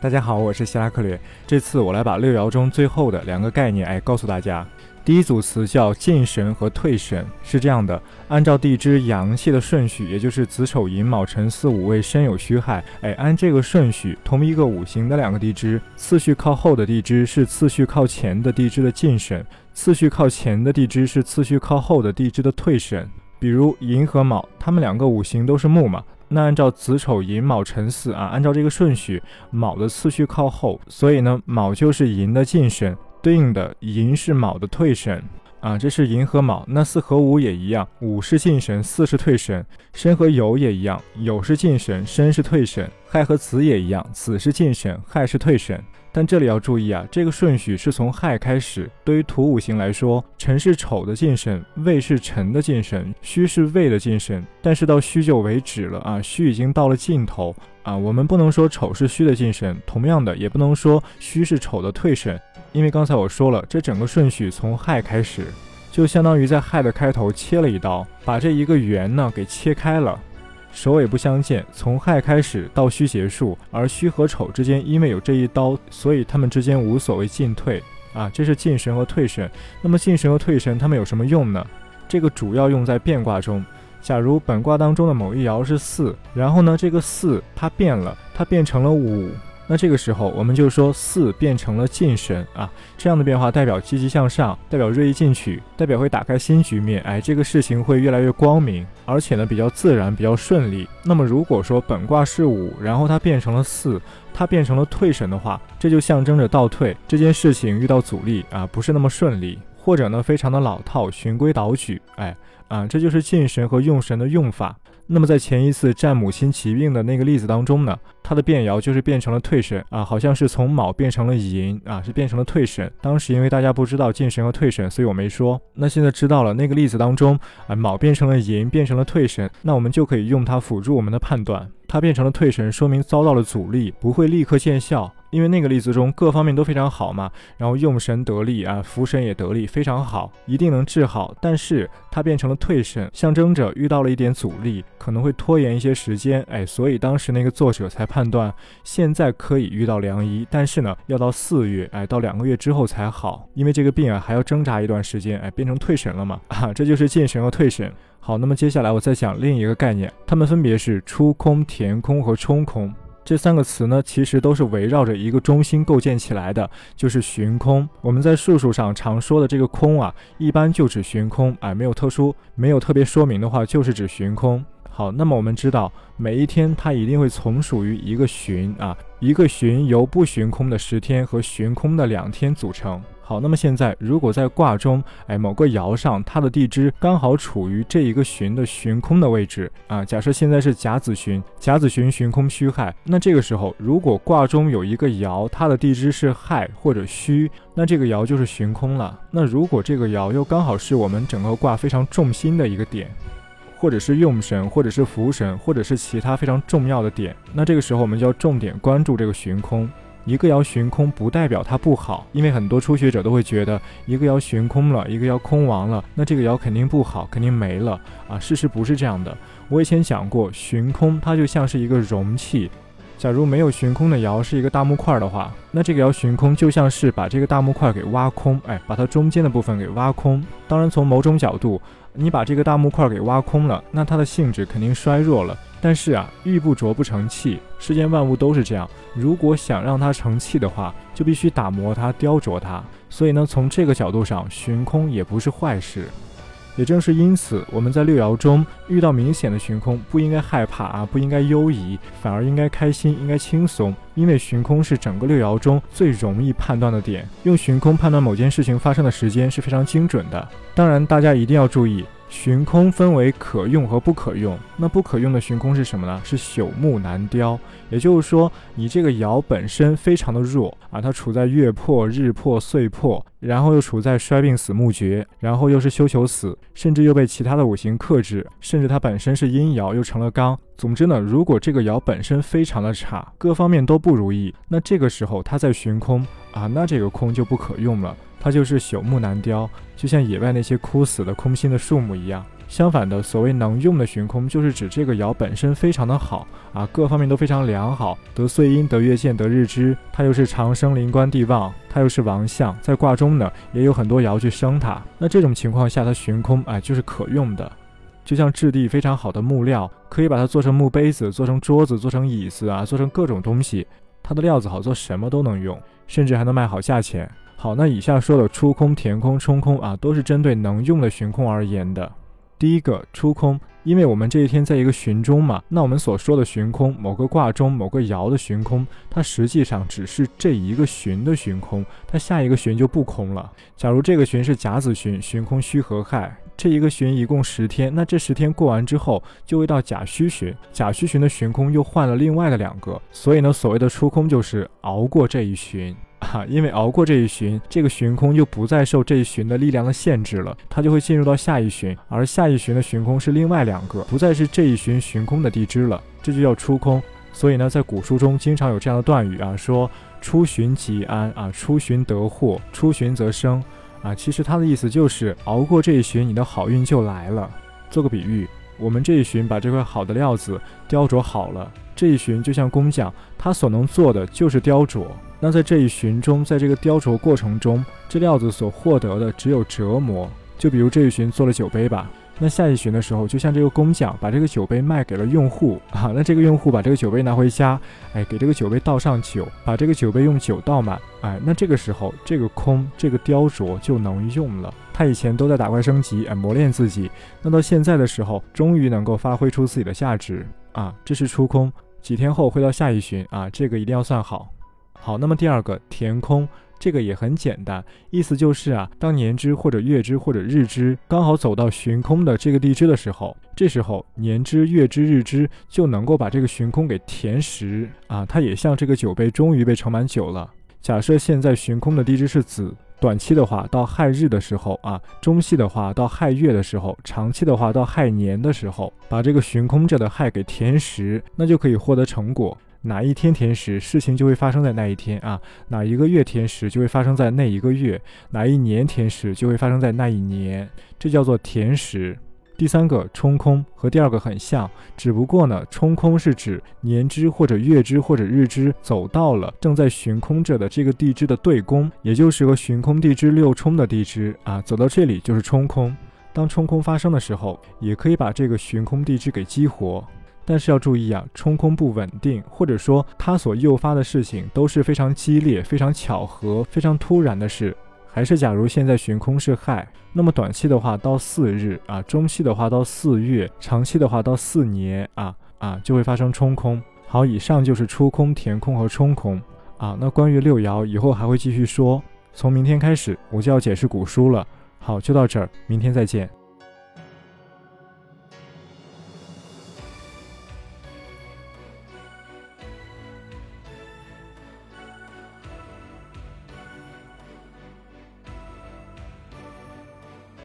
大家好，我是希拉克略。这次我来把六爻中最后的两个概念哎告诉大家。第一组词叫进神和退神，是这样的：按照地支阳气的顺序，也就是子丑寅卯辰巳午未申酉戌亥，哎，按这个顺序，同一个五行的两个地支，次序靠后的地支是次序靠前的地支的进神，次序靠前的地支是次序靠后的地支的退神。比如寅和卯，它们两个五行都是木嘛，那按照子丑寅卯辰巳啊，按照这个顺序，卯的次序靠后，所以呢，卯就是寅的进神。对应的寅是卯的退神啊，这是寅和卯。那巳和午也一样，午是进神，巳是退神。申和酉也一样，酉是进神，申是退神。亥和子也一样，子是进神，亥是退神。但这里要注意啊，这个顺序是从亥开始。对于土五行来说，辰是丑的进神，未是辰的进神，戌是未的进神。但是到戌就为止了啊，戌已经到了尽头啊。我们不能说丑是戌的进神，同样的也不能说戌是丑的退神。因为刚才我说了，这整个顺序从亥开始，就相当于在亥的开头切了一刀，把这一个圆呢给切开了，首尾不相见。从亥开始到戌结束，而戌和丑之间因为有这一刀，所以他们之间无所谓进退啊，这是进神和退神。那么进神和退神他们有什么用呢？这个主要用在变卦中。假如本卦当中的某一爻是四，然后呢这个四它变了，它变成了五。那这个时候，我们就说四变成了进神啊，这样的变化代表积极向上，代表锐意进取，代表会打开新局面，哎，这个事情会越来越光明，而且呢比较自然，比较顺利。那么如果说本卦是五，然后它变成了四，它变成了退神的话，这就象征着倒退，这件事情遇到阻力啊，不是那么顺利，或者呢非常的老套，循规蹈矩，哎啊，这就是进神和用神的用法。那么在前一次占母亲疾病的那个例子当中呢，它的变爻就是变成了退神啊，好像是从卯变成了寅啊，是变成了退神。当时因为大家不知道进神和退神，所以我没说。那现在知道了，那个例子当中啊，卯变成了寅，变成了退神，那我们就可以用它辅助我们的判断。它变成了退神，说明遭到了阻力，不会立刻见效。因为那个例子中各方面都非常好嘛，然后用神得力啊，福神也得力，非常好，一定能治好。但是它变成了退神，象征着遇到了一点阻力，可能会拖延一些时间。哎，所以当时那个作者才判断现在可以遇到良医，但是呢，要到四月，哎，到两个月之后才好，因为这个病啊还要挣扎一段时间。哎，变成退神了嘛？啊，这就是进神和退神。好，那么接下来我再讲另一个概念，它们分别是出空、填空和冲空。这三个词呢，其实都是围绕着一个中心构建起来的，就是寻空。我们在术数上常说的这个空啊，一般就指寻空，哎，没有特殊，没有特别说明的话，就是指寻空。好，那么我们知道，每一天它一定会从属于一个旬啊，一个旬由不寻空的十天和寻空的两天组成。好，那么现在如果在卦中，哎，某个爻上，它的地支刚好处于这一个旬的旬空的位置啊。假设现在是甲子旬，甲子旬旬空戌亥，那这个时候如果卦中有一个爻，它的地支是亥或者戌，那这个爻就是旬空了。那如果这个爻又刚好是我们整个卦非常重心的一个点，或者是用神，或者是福神，或者是其他非常重要的点，那这个时候我们就要重点关注这个旬空。一个爻寻空不代表它不好，因为很多初学者都会觉得一个爻寻空了，一个爻空亡了，那这个爻肯定不好，肯定没了啊。事实不是这样的。我以前讲过，寻空它就像是一个容器，假如没有寻空的爻是一个大木块的话，那这个爻寻空就像是把这个大木块给挖空，哎，把它中间的部分给挖空。当然，从某种角度，你把这个大木块给挖空了，那它的性质肯定衰弱了。但是啊，玉不琢不成器，世间万物都是这样。如果想让它成器的话，就必须打磨它、雕琢它。所以呢，从这个角度上，寻空也不是坏事。也正是因此，我们在六爻中遇到明显的寻空，不应该害怕啊，不应该忧疑，反而应该开心，应该轻松。因为寻空是整个六爻中最容易判断的点，用寻空判断某件事情发生的时间是非常精准的。当然，大家一定要注意。寻空分为可用和不可用，那不可用的寻空是什么呢？是朽木难雕，也就是说，你这个爻本身非常的弱啊，它处在月破、日破、岁破，然后又处在衰病死木绝，然后又是休囚死，甚至又被其他的五行克制，甚至它本身是阴爻又成了刚。总之呢，如果这个爻本身非常的差，各方面都不如意，那这个时候它在寻空啊，那这个空就不可用了。它就是朽木难雕，就像野外那些枯死的空心的树木一样。相反的，所谓能用的旬空，就是指这个爻本身非常的好啊，各方面都非常良好，得岁阴，得月见，得日支，它又是长生灵官地旺，它又是王相，在卦中呢也有很多爻去生它。那这种情况下，它旬空哎就是可用的，就像质地非常好的木料，可以把它做成木杯子，做成桌子，做成椅子啊，做成各种东西。它的料子好，做什么都能用，甚至还能卖好价钱。好，那以下说的出空、填空、冲空啊，都是针对能用的旬空而言的。第一个出空，因为我们这一天在一个旬中嘛，那我们所说的旬空，某个卦中某个爻的旬空，它实际上只是这一个旬的旬空，它下一个旬就不空了。假如这个旬是甲子旬，旬空戌合亥。这一个旬一共十天，那这十天过完之后，就会到甲戌旬。甲戌旬的旬空又换了另外的两个，所以呢，所谓的出空就是熬过这一旬啊，因为熬过这一旬，这个旬空就不再受这一旬的力量的限制了，它就会进入到下一旬，而下一旬的旬空是另外两个，不再是这一旬旬空的地支了，这就叫出空。所以呢，在古书中经常有这样的断语啊，说出旬即安啊，出旬得祸，出旬则生。啊，其实它的意思就是熬过这一旬，你的好运就来了。做个比喻，我们这一旬把这块好的料子雕琢好了，这一旬就像工匠，他所能做的就是雕琢。那在这一旬中，在这个雕琢过程中，这料子所获得的只有折磨。就比如这一旬做了酒杯吧。那下一旬的时候，就像这个工匠把这个酒杯卖给了用户啊，那这个用户把这个酒杯拿回家，哎，给这个酒杯倒上酒，把这个酒杯用酒倒满，哎，那这个时候这个空这个雕琢就能用了。他以前都在打怪升级，哎，磨练自己，那到现在的时候，终于能够发挥出自己的价值啊，这是出空。几天后会到下一旬啊，这个一定要算好。好，那么第二个填空。这个也很简单，意思就是啊，当年支或者月支或者日支刚好走到旬空的这个地支的时候，这时候年支、月支、日支就能够把这个旬空给填实啊，它也像这个酒杯终于被盛满酒了。假设现在旬空的地支是子，短期的话到亥日的时候啊，中期的话到亥月的时候，长期的话到亥年的时候，把这个旬空着的亥给填实，那就可以获得成果。哪一天填实，事情就会发生在那一天啊；哪一个月填实，就会发生在那一个月；哪一年填实，就会发生在那一年。这叫做填实。第三个冲空和第二个很像，只不过呢，冲空是指年支或者月支或者日支走到了正在旬空着的这个地支的对宫，也就是个旬空地支六冲的地支啊，走到这里就是冲空。当冲空发生的时候，也可以把这个旬空地支给激活。但是要注意啊，冲空不稳定，或者说它所诱发的事情都是非常激烈、非常巧合、非常突然的事。还是假如现在旬空是亥，那么短期的话到四日啊，中期的话到四月，长期的话到四年啊啊就会发生冲空。好，以上就是出空、填空和冲空啊。那关于六爻以后还会继续说，从明天开始我就要解释古书了。好，就到这儿，明天再见。